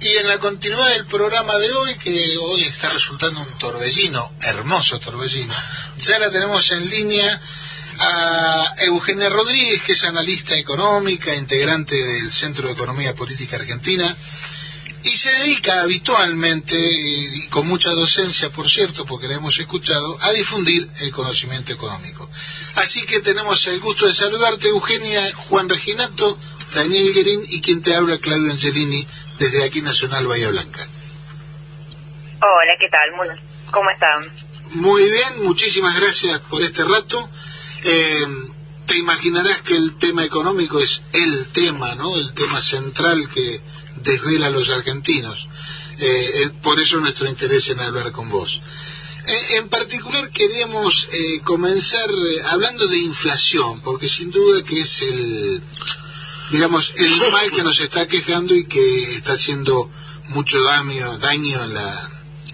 Y en la continuidad del programa de hoy, que hoy está resultando un torbellino, hermoso torbellino, ya la tenemos en línea a Eugenia Rodríguez, que es analista económica, integrante del Centro de Economía Política Argentina, y se dedica habitualmente, y con mucha docencia, por cierto, porque la hemos escuchado, a difundir el conocimiento económico. Así que tenemos el gusto de saludarte, Eugenia, Juan Reginato, Daniel Guerín y quien te habla, Claudio Angelini, desde aquí Nacional Bahía Blanca. Hola, ¿qué tal? ¿Cómo están? Muy bien, muchísimas gracias por este rato. Eh, te imaginarás que el tema económico es el tema, ¿no? El tema central que desvela a los argentinos. Eh, eh, por eso nuestro interés en hablar con vos. en particular queríamos comenzar hablando de inflación, porque sin duda que es el, digamos, el mal que nos está quejando y que está haciendo mucho daño, daño en la,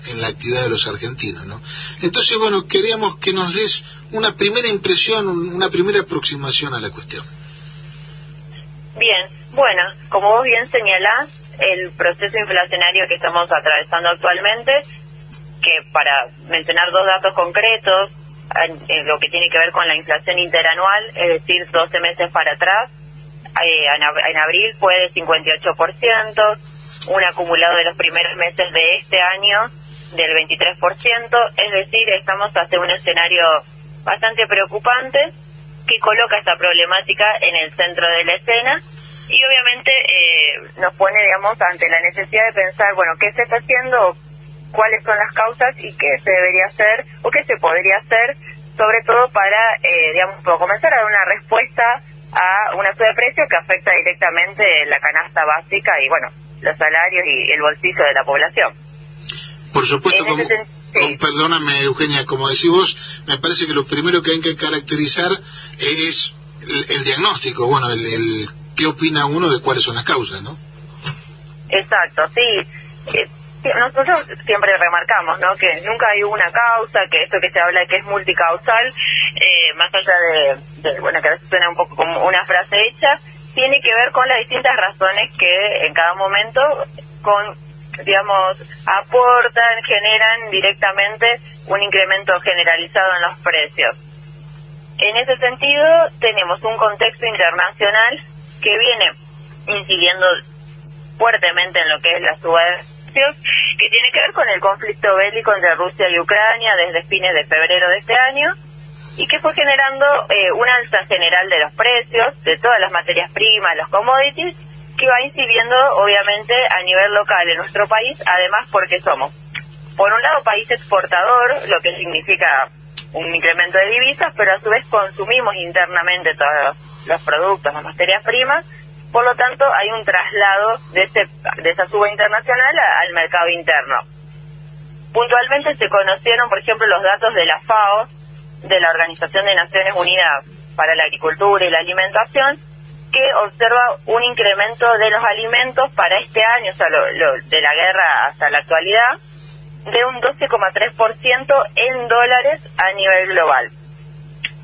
en la actividad de los argentinos, ¿no? Entonces, bueno, queríamos que nos des una primera impresión, una primera aproximación a la cuestión. Bien, bueno, como vos bien señalás, el proceso inflacionario que estamos atravesando actualmente, que para mencionar dos datos concretos, lo que tiene que ver con la inflación interanual, es decir, 12 meses para atrás, eh, en, abril fue de 58%, un acumulado de los primeros meses de este año del 23%, es decir, estamos ante un escenario bastante preocupante que coloca esta problemática en el centro de la escena y obviamente eh, nos pone, digamos, ante la necesidad de pensar, bueno, ¿qué se está haciendo? ¿Cuáles son las causas y qué se debería hacer o qué se podría hacer? Sobre todo para, eh, digamos, comenzar a dar una respuesta a una suba de precio que afecta directamente la canasta básica y, bueno, los salarios y el bolsillo de la población. Por supuesto, como, perdóname Eugenia, como decís vos, me parece que lo primero que hay que caracterizar es el, diagnóstico, bueno, el, el, qué opina uno de cuáles son las causas, ¿no? Exacto, sí. Eh, nosotros siempre remarcamos ¿no? que nunca hay una causa, que esto que se habla que es multicausal, eh, más allá de, bueno, que a veces suena un poco como una frase hecha, tiene que ver con las distintas razones que en cada momento con digamos, aportan, generan directamente un incremento generalizado en los precios. En ese sentido, tenemos un contexto internacional que viene incidiendo fuertemente en lo que es la suba que tiene que ver con el conflicto bélico entre Rusia y Ucrania desde fines de febrero de este año y que fue generando eh, una alza general de los precios de todas las materias primas, los commodities, que va incidiendo obviamente a nivel local en nuestro país, además porque somos, por un lado, país exportador, lo que significa un incremento de divisas, pero a su vez consumimos internamente todos los productos, las materias primas, por lo tanto, hay un traslado de, ese, de esa suba internacional al mercado interno. Puntualmente se conocieron, por ejemplo, los datos de la FAO, de la Organización de Naciones Unidas para la Agricultura y la Alimentación, que observa un incremento de los alimentos para este año, o sea, de la guerra hasta la actualidad, de un 12,3% en dólares a nivel global.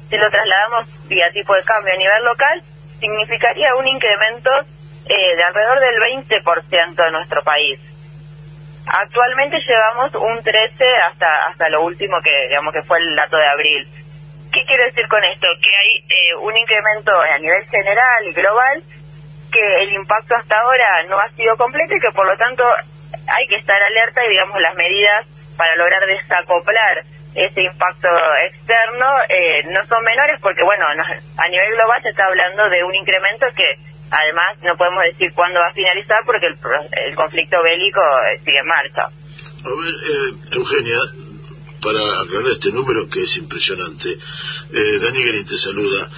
Si lo trasladamos vía tipo de cambio a nivel local, significaría un incremento eh, de alrededor del 20% en nuestro país. Actualmente llevamos un 13 hasta hasta lo último que digamos que fue el dato de abril. ¿Qué quiero decir con esto? Que hay eh, un incremento a nivel general y global que el impacto hasta ahora no ha sido completo y que por lo tanto hay que estar alerta y digamos las medidas para lograr desacoplar ese impacto externo eh, no son menores porque, bueno, a nivel global se está hablando de un incremento que además no podemos decir cuándo va a finalizar porque el, conflicto bélico eh, sigue en marcha. A ver, eh, Eugenia, para aclarar este número que es impresionante, eh, Dani te saluda.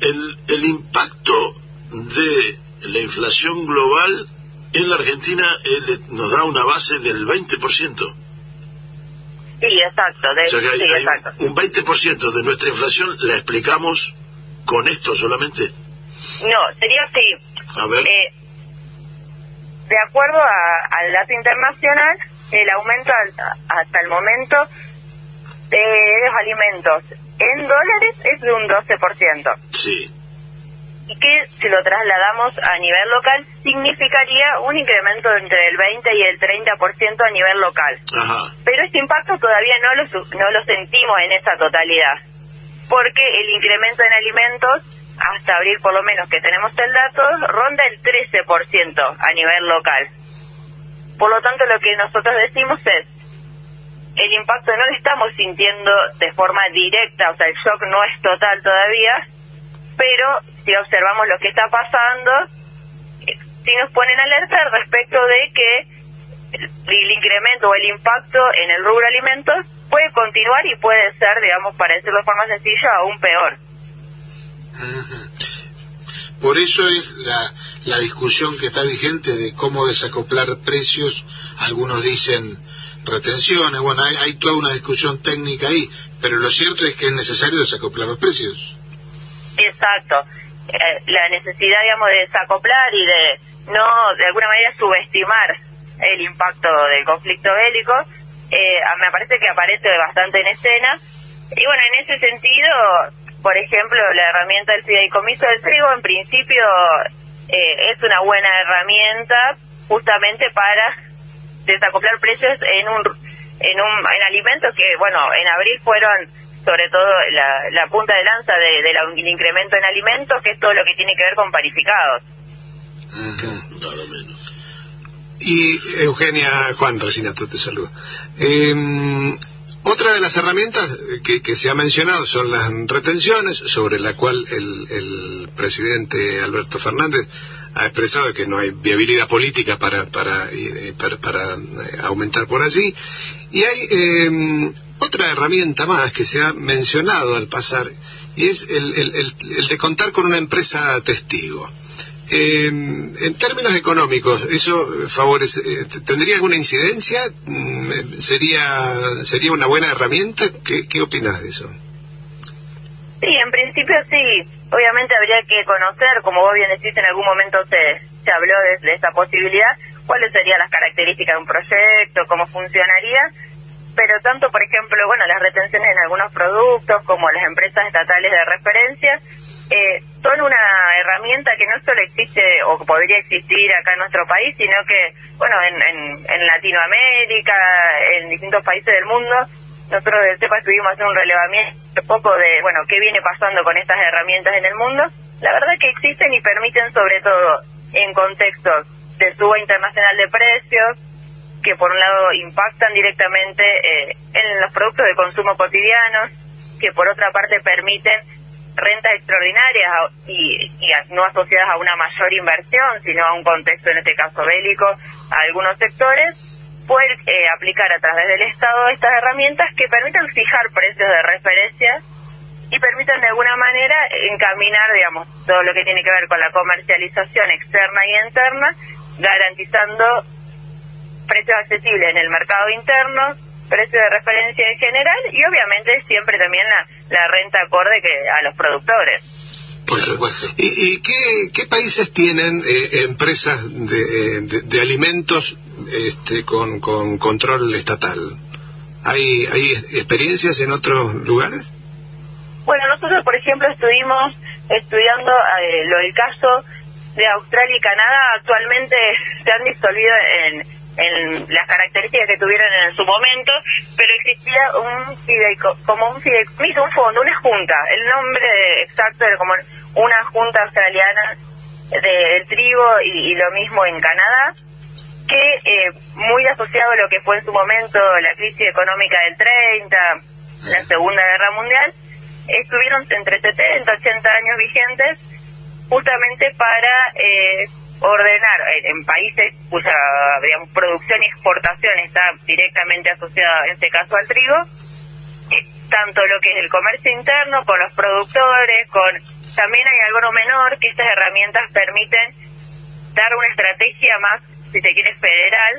el, el impacto de la inflación global en la Argentina nos da una base del 20%. Sí, exacto. Un 20% de nuestra inflación la explicamos con esto solamente. No, sería así. A ver. Eh, de acuerdo al dato internacional, el aumento hasta el momento de los alimentos en dólares es de un 12%. Sí. Y que si lo trasladamos a nivel local significaría un incremento entre el 20 y el 30% a nivel local. Pero este impacto todavía no lo, no lo sentimos en esa totalidad, porque el incremento en alimentos, hasta abril por lo menos que tenemos el dato, ronda el 13% a nivel local. Por lo tanto, lo que nosotros decimos es, el impacto no lo estamos sintiendo de forma directa, o sea, el shock no es total todavía, pero si observamos lo que está pasando, sí nos ponen alerta respecto de que el incremento o el impacto en el rubro alimentos puede continuar y puede ser, digamos, para decirlo de forma sencilla, aún peor. Por eso es la, la discusión que está vigente de cómo desacoplar precios. Algunos dicen retenciones, bueno, hay, hay toda una discusión técnica ahí, pero lo cierto es que es necesario desacoplar los precios. Exacto. Eh, la necesidad, digamos, de desacoplar y de no, de alguna manera, subestimar el impacto del conflicto bélico, eh, me parece que aparece bastante en escena. Y bueno, en ese sentido, por ejemplo, la herramienta del fideicomiso del trigo, en principio, eh, es una buena herramienta justamente para desacoplar precios en un en un en alimentos que bueno en abril fueron sobre todo la, la punta de lanza del de, incremento en alimentos que es todo lo que tiene que ver con parificados. Y Eugenia Juan Resinato te saludo. Em, otra de las herramientas que, que, se ha mencionado son las retenciones, sobre la cual el, el presidente Alberto Fernández ha expresado que no hay viabilidad política para, para, eh, para, eh, aumentar por allí. Y hay em, otra herramienta más que se ha mencionado al pasar, y es el, el, el, de contar con una empresa testigo. Em, en términos económicos, ¿eso favorece, eh, tendría alguna incidencia? Mm, ¿Sería, ¿Sería una buena herramienta? ¿Qué, qué opinas de eso? Sí, en principio sí obviamente habría que conocer, como vos bien decís, en algún momento se, se habló de, esa posibilidad, cuáles serían las características de un proyecto, cómo funcionaría, pero tanto, por ejemplo, bueno, las retenciones en algunos productos como las empresas estatales de referencia, eh, son una herramienta que no solo existe o podría existir acá en nuestro país, sino que, bueno, en, en, en Latinoamérica, en distintos países del mundo, nosotros de CEPA estuvimos haciendo un relevamiento poco de, bueno, qué viene pasando con estas herramientas en el mundo. La verdad que existen y permiten sobre todo en contextos de suba internacional de precios, que por un lado impactan directamente eh, en los productos de consumo cotidianos, que por otra parte permiten rentas extraordinarias y, no asociadas a una mayor inversión, sino a un contexto, en este caso bélico, a algunos sectores, poder eh, aplicar a través del Estado estas herramientas que permitan fijar precios de referencia y permitan de alguna manera encaminar, digamos, todo lo que tiene que ver con la comercialización externa y interna, garantizando precios accesibles en el mercado interno, precios de referencia en general y obviamente siempre también la, la renta acorde que a los productores. Por supuesto. ¿Y, qué, qué, países tienen eh, empresas de, de, de, alimentos este, con, con control estatal. ¿Hay, ¿Hay experiencias en otros lugares? Bueno, nosotros, por ejemplo, estuvimos estudiando eh, lo del caso de Australia y Canadá. Actualmente se han disolvido en, en las características que tuvieron en su momento, pero existía un fideico, como un fideicomiso, un fondo, una junta. El nombre exacto era como una junta australiana del trigo y, y lo mismo en Canadá que eh, muy asociado a lo que fue en su momento la crisis económica del 30, la Segunda Guerra Mundial, estuvieron entre 70 y 80 años vigentes justamente para eh, ordenar en países cuya digamos, producción y exportación está directamente asociada, en este caso al trigo, eh, tanto lo que es el comercio interno con los productores, con también hay algo no menor que estas herramientas permiten dar una estrategia más si se quiere, federal,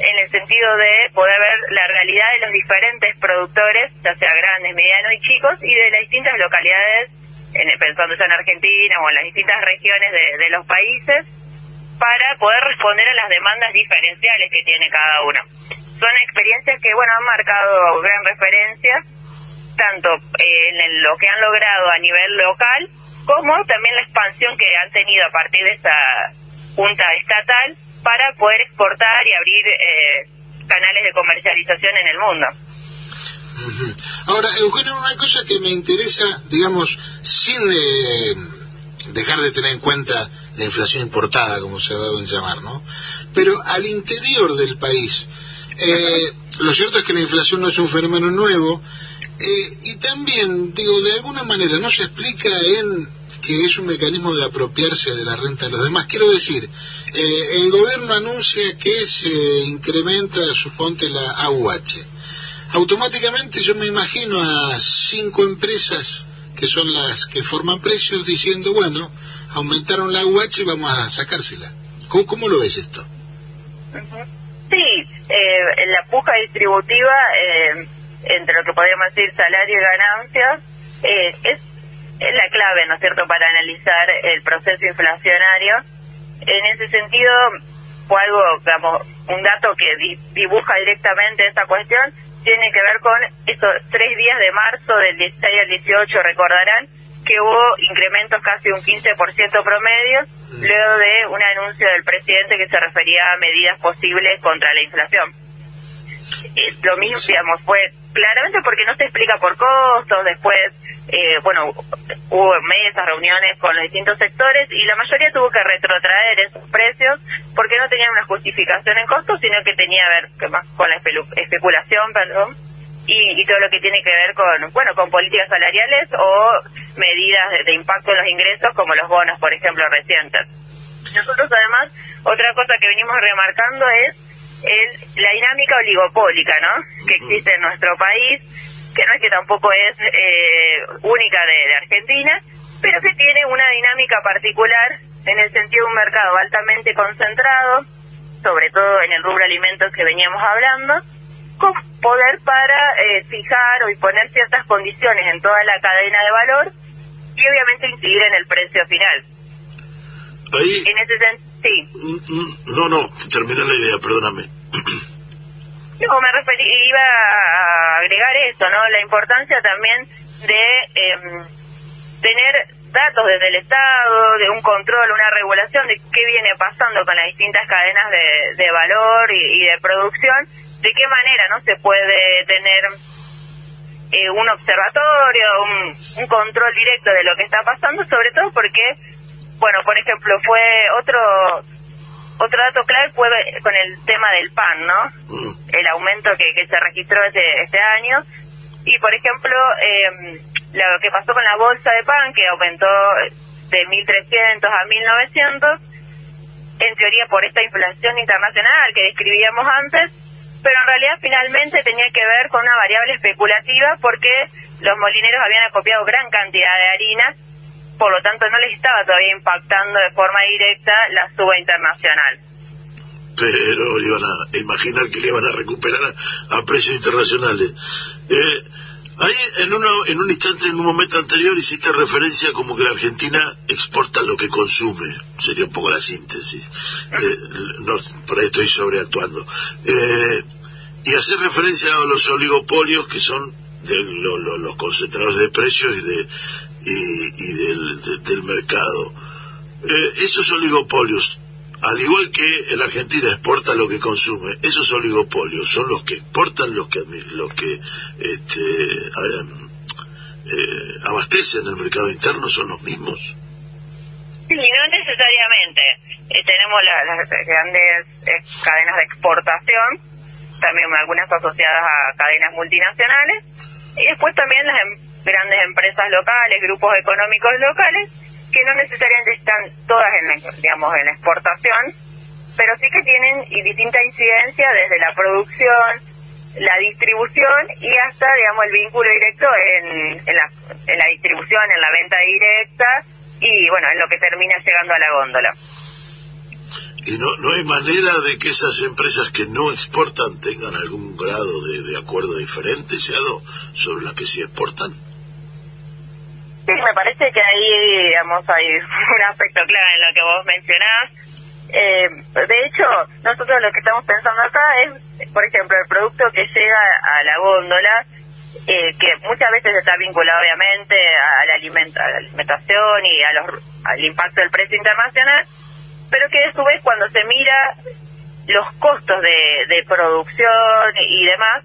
en el sentido de poder ver la realidad de los diferentes productores, ya sea grandes, medianos y chicos, y de las distintas localidades, en, pensando ya en Argentina o en las distintas regiones de, los países, para poder responder a las demandas diferenciales que tiene cada uno. Son experiencias que, bueno, han marcado gran referencia, tanto eh, en lo que han logrado a nivel local, como también la expansión que han tenido a partir de esta junta estatal para poder exportar y abrir eh, canales de comercialización en el mundo. Ahora, Eugenio, una cosa que me interesa, digamos, sin eh, dejar de tener en cuenta la inflación importada, como se ha dado en llamar, ¿no? Pero al interior del país, eh, lo cierto es que la inflación no es un fenómeno nuevo, eh, y también, digo, de alguna manera no se explica en que es un mecanismo de apropiarse de la renta de los demás. Quiero decir, el gobierno anuncia que se incrementa, suponte, la AUH automáticamente yo me imagino a cinco empresas que son las que forman precios diciendo, bueno, aumentaron la UH y vamos a sacársela. ¿Cómo, cómo lo ves esto? Sí, eh, la puja distributiva eh, entre lo que podríamos decir salario y ganancias eh, es, es la clave, ¿no es cierto?, para analizar el proceso inflacionario. En ese sentido, fue algo, digamos, un dato que dibuja directamente esta cuestión, tiene que ver con estos tres días de marzo del 16 al 18, recordarán que hubo incrementos casi un 15% promedio, mm. luego de un anuncio del presidente que se refería a medidas posibles contra la inflación. lo mismo, digamos, fue claramente porque no se explica por costos, después, eh, bueno, hubo mesas, reuniones con los distintos sectores y la mayoría tuvo que retrotraer esos precios porque no tenían una justificación en costos, sino que tenía que ver más con la especulación, perdón, y, todo lo que tiene que ver con, bueno, con políticas salariales o medidas de, impacto en los ingresos como los bonos, por ejemplo, recientes. Nosotros además, otra cosa que venimos remarcando es el, la dinámica oligopólica, ¿no? Que existe en nuestro país, que no es que tampoco es eh, única de Argentina, pero que tiene una dinámica particular en el sentido de un mercado altamente concentrado, sobre todo en el rubro alimentos que veníamos hablando, poder para eh, fijar o imponer ciertas condiciones en toda la cadena de valor y obviamente incidir en el precio final. Ahí... En ese sentido, sí. Mm, mm, no, no, termina la idea, perdóname. No, me referí, iba a agregar esto, ¿no? La importancia también de eh, tener datos desde el Estado, de un control, una regulación de qué viene pasando con las distintas cadenas de, valor y, de producción, de qué manera no se puede tener eh, un observatorio, un, control directo de lo que está pasando, sobre todo porque, bueno, por ejemplo, fue otro otro dato clave fue con el tema del pan, ¿no? El aumento que, que se registró este, este año. Y, por ejemplo, eh, lo que pasó con la bolsa de pan, que aumentó de 1.300 a 1.900, en teoría por esta inflación internacional que describíamos antes, pero en realidad finalmente tenía que ver con una variable especulativa porque los molineros habían acopiado gran cantidad de harina, por lo tanto no les estaba todavía impactando de forma directa la suba internacional. Pero iban a imaginar que le iban a recuperar a, precios internacionales. Eh, Ahí, en, uno, en un instante, en un momento anterior, hiciste referencia como que la Argentina exporta lo que consume. Sería un poco la síntesis. Eh, no, por ahí estoy sobreactuando. Eh, y hacer referencia a los oligopolios que son de, los concentradores de precios y, de, y, del, del, mercado. Eh, esos oligopolios al igual que la Argentina exporta lo que consume, esos oligopolios son los que exportan, los que los que este, eh, abastecen el mercado interno, son los mismos. Sí, no necesariamente. Eh, tenemos las grandes eh, cadenas de exportación, también algunas asociadas a cadenas multinacionales, y después también las em, grandes empresas locales, grupos económicos locales, que no necesariamente están todas en la, digamos, en la exportación, pero sí que tienen distinta incidencia desde la producción, la distribución y hasta, digamos, el vínculo directo en, en, la, en la distribución, en la venta directa y, bueno, en lo que termina llegando a la góndola. ¿Y no, no hay manera de que esas empresas que no exportan tengan algún grado de, de acuerdo diferente, sobre las que sí exportan? Sí, me parece que ahí, digamos, hay un aspecto clave en lo que vos mencionás. Eh, de hecho, nosotros lo que estamos pensando acá es, por ejemplo, el producto que llega a la góndola, eh, que muchas veces está vinculado obviamente a la, alimentación y a los, al impacto del precio internacional, pero que a su vez cuando se mira los costos de, de producción y demás,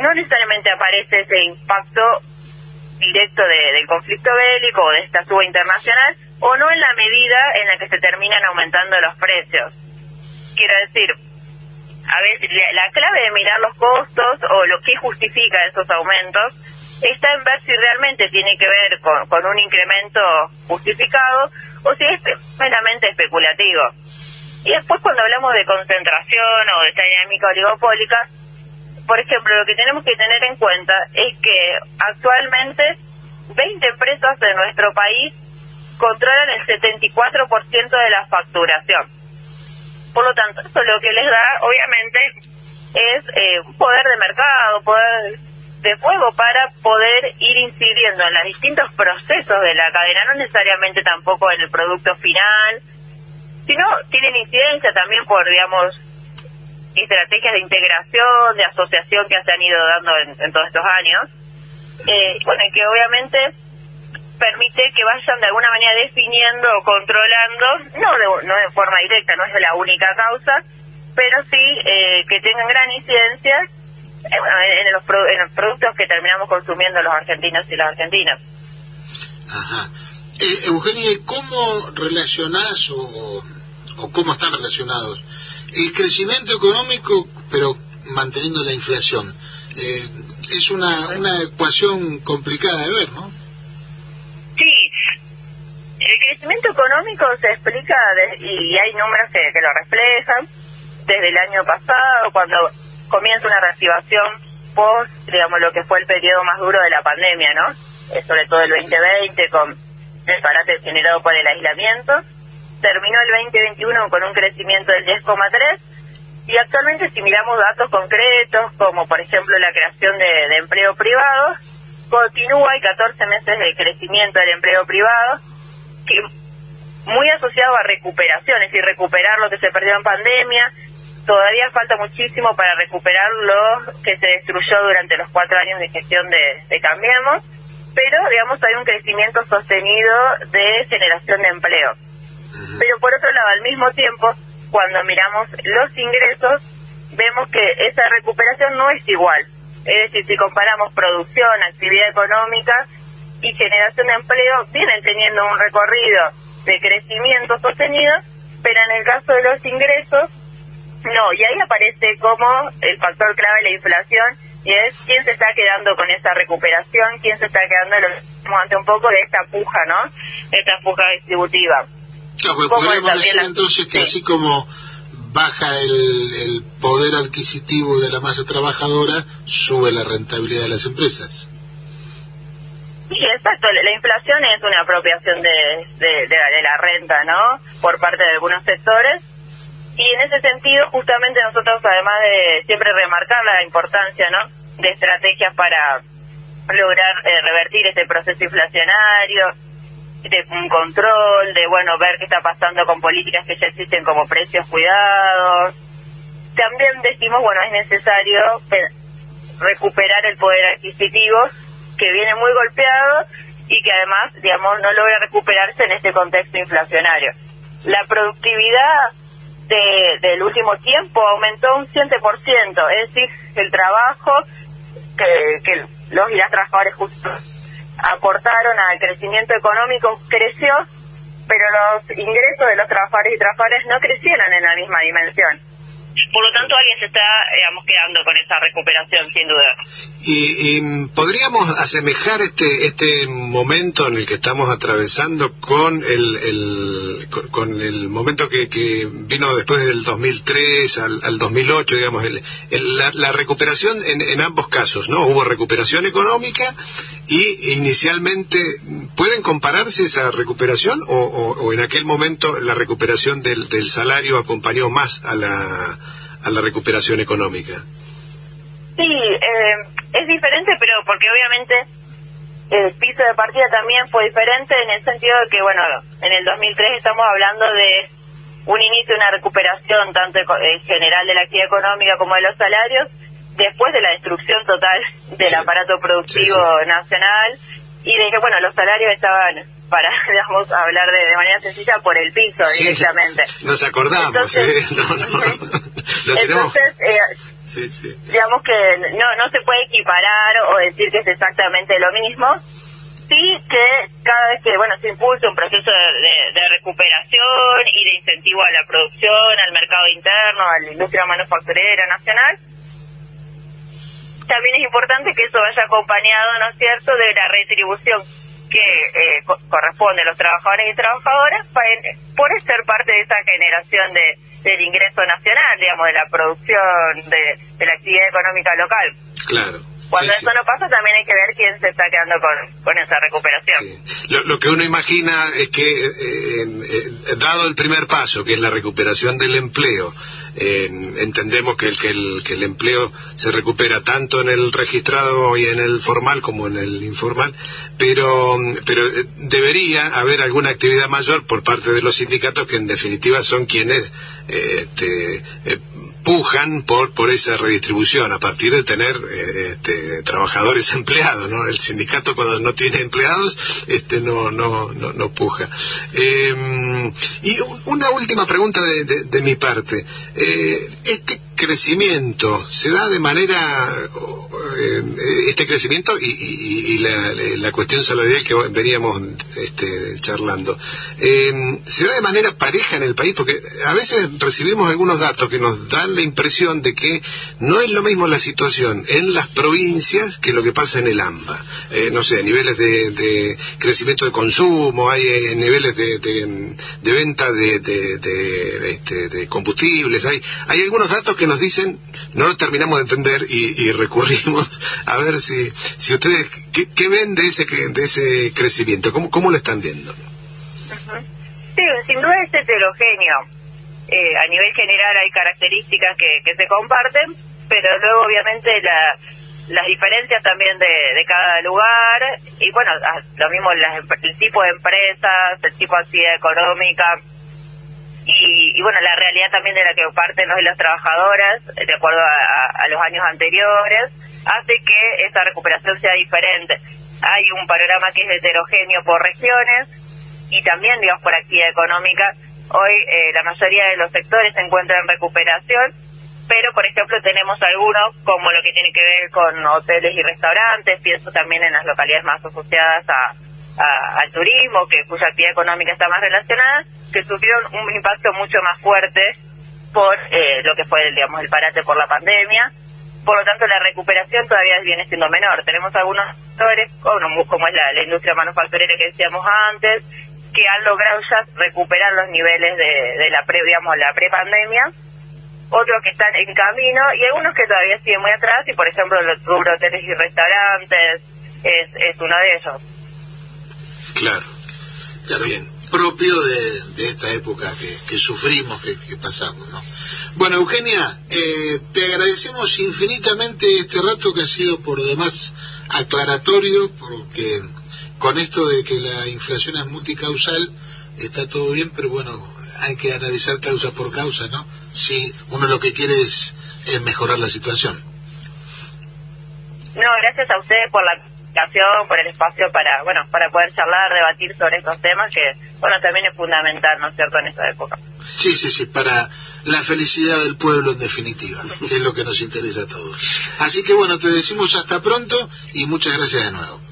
no necesariamente aparece ese impacto directo del conflicto bélico o de esta suba internacional, o no en la medida en la que se terminan aumentando los precios. Quiero decir, a veces la clave de mirar los costos o lo que justifica esos aumentos está en ver si realmente tiene que ver con, con un incremento justificado o si es meramente especulativo. Y después cuando hablamos de concentración o de esta dinámica oligopólica, por ejemplo, lo que tenemos que tener en cuenta es que actualmente 20 empresas de nuestro país controlan el 74% de la facturación. Por lo tanto, eso lo que les da, obviamente, es eh, poder de mercado, poder de fuego para poder ir incidiendo en los distintos procesos de la cadena, no necesariamente tampoco en el producto final, sino tienen incidencia también por, digamos, estrategias de integración, de asociación que se han ido dando en, todos estos años. Eh, bueno, y que obviamente permite que vayan de alguna manera definiendo o controlando, no de, no de forma directa, no es la única causa, pero sí eh, que tengan gran incidencia eh, en, los en los productos que terminamos consumiendo los argentinos y las argentinas. Ajá. Eh, Eugenia, ¿cómo relacionás o cómo están relacionados el crecimiento económico, pero manteniendo la inflación? Eh, es una, una ecuación complicada de ver, ¿no? El crecimiento económico se explica, y hay números que, lo reflejan, desde el año pasado, cuando comienza una reactivación post, digamos, lo que fue el periodo más duro de la pandemia, ¿no? Eh, sobre todo el 2020, con el parate generado por el aislamiento. Terminó el 2021 con un crecimiento del 10,3 y actualmente si miramos datos concretos, como por ejemplo la creación de, empleo privado, continúa, hay 14 meses de crecimiento del empleo privado, que muy asociado a recuperaciones y recuperar lo que se perdió en pandemia. Todavía falta muchísimo para recuperar lo que se destruyó durante los cuatro años de gestión de, de Cambiemos, pero digamos hay un crecimiento sostenido de generación de empleo. Pero por otro lado, al mismo tiempo, cuando miramos los ingresos, vemos que esa recuperación no es igual. Es decir, si comparamos producción, actividad económica, y generación de empleo vienen teniendo un recorrido de crecimiento sostenido, pero en el caso de los ingresos, no, y ahí aparece como el factor clave la inflación, y es quién se está quedando con esa recuperación, quién se está quedando lo, ante un poco de esta puja, ¿no? Esta puja distributiva. Claro, pues podríamos decir entonces que así como baja el, el poder adquisitivo de la masa trabajadora, sube la rentabilidad de las empresas. Sí, exacto. La inflación es una apropiación de, de, la renta, ¿no? Por parte de algunos sectores. Y en ese sentido, justamente nosotros, además de siempre remarcar la importancia, ¿no? De estrategias para lograr eh, revertir este proceso inflacionario, de un control, de, bueno, ver qué está pasando con políticas que ya existen como precios cuidados. También decimos, bueno, es necesario recuperar el poder adquisitivo que viene muy golpeado y que además, digamos, no logra recuperarse en este contexto inflacionario. La productividad de, del último tiempo aumentó un 7%, es decir, el trabajo que, que los y las trabajadores justo aportaron al crecimiento económico creció, pero los ingresos de los trabajadores y trabajadoras no crecieron en la misma dimensión. Por lo tanto, alguien se está, digamos, quedando con esa recuperación, sin duda. Y, podríamos asemejar este este momento en el que estamos atravesando con el, con el momento que, que, vino después del 2003 al, al 2008, digamos, el, la, recuperación en, en ambos casos, ¿no? Hubo recuperación económica y inicialmente, ¿pueden compararse esa recuperación o, o, en aquel momento la recuperación del, del salario acompañó más a la a la recuperación económica? Sí, eh, es diferente, pero porque obviamente el piso de partida también fue diferente en el sentido de que, bueno, en el 2003 estamos hablando de un inicio, una recuperación tanto en general de la actividad económica como de los salarios, después de la destrucción total del aparato productivo nacional y de que, bueno, los salarios estaban para, digamos, hablar de, de manera sencilla, por el piso directamente. Nos acordamos, Entonces, ¿eh? No, no, lo tenemos. Entonces, eh, Sí, sí. digamos que no, no se puede equiparar o decir que es exactamente lo mismo. Sí que cada vez que bueno se impulsa un proceso de, de recuperación y de incentivo a la producción, al mercado interno, a la industria manufacturera nacional, también es importante que eso vaya acompañado, ¿no es cierto?, de la retribución que eh, co- corresponde a los trabajadores y trabajadoras por ser parte de esa generación de, del ingreso nacional, digamos, de la producción, de, de la actividad económica local. Claro. Cuando Sí, sí. eso no pasa, también hay que ver quién se está quedando con, con esa recuperación. Sí. Lo, lo que uno imagina es que, eh, eh, dado el primer paso, que es la recuperación del empleo, eh, entendemos que el, que, el, que el empleo se recupera tanto en el registrado y en el formal como en el informal, pero, pero eh, debería haber alguna actividad mayor por parte de los sindicatos que en definitiva son quienes eh, este, eh, pujan por por esa redistribución a partir de tener eh, este, trabajadores empleados no el sindicato cuando no tiene empleados este no no no, no puja. Eh, y un- una última pregunta de, de- de mi parte. Eh, este crecimiento se da de manera eh, este crecimiento y, y- la, cuestión salarial que veníamos este, charlando. Eh, se da de manera pareja en el país porque a veces recibimos algunos datos que nos dan la impresión de que no es lo mismo la situación en las provincias que lo que pasa en el AMBA. Eh, no sé niveles de, crecimiento de consumo hay niveles de, de- de venta de- de, este, de combustibles hay hay algunos datos que nos dicen no lo terminamos de entender y, y recurrimos a ver si si ustedes qué, qué ven de ese de ese crecimiento cómo cómo lo están viendo Sí, sin duda es heterogéneo. Eh, a nivel general hay características que, se comparten, pero luego obviamente la, las diferencias también de, de cada lugar. Y bueno, lo mismo las el tipo de empresas, el tipo de actividad económica y, y bueno, la realidad también de la que parten los y las trabajadoras, de acuerdo a- a los años anteriores, hace que esa recuperación sea diferente. Hay un panorama que es heterogéneo por regiones y también, digamos, por actividad económica. Hoy eh, la mayoría de los sectores se encuentran en recuperación, pero por ejemplo tenemos algunos como lo que tiene que ver con hoteles y restaurantes, pienso también en las localidades más asociadas a, a- al turismo, que cuya actividad económica está más relacionada, que sufrieron un impacto mucho más fuerte por eh, lo que fue, digamos, el parate por la pandemia. Por lo tanto, la recuperación todavía viene siendo menor. Tenemos algunos sectores, como, es la, la industria manufacturera que decíamos antes, que han logrado ya recuperar los niveles de, de la pre, digamos, la prepandemia, otros que están en camino y algunos que todavía siguen muy atrás y por ejemplo los rubro hoteles y restaurantes es, es uno de ellos. Claro Claro, Bien. propio de, de esta época que, que sufrimos, que, que pasamos, ¿no? Bueno, Eugenia, eh, te agradecemos infinitamente este rato que ha sido por demás aclaratorio, porque con esto de que la inflación es multicausal, está todo bien, pero bueno, hay que analizar causa por causa, ¿no? Si uno lo que quiere es, es mejorar la situación. No, gracias a ustedes por la por el espacio para, bueno, para poder charlar, debatir sobre estos temas que, bueno, también es fundamental, ¿no es cierto?, en esta época. Sí, sí, sí, para la felicidad del pueblo en definitiva, que es lo que nos interesa a todos. Así que bueno, te decimos hasta pronto y muchas gracias de nuevo.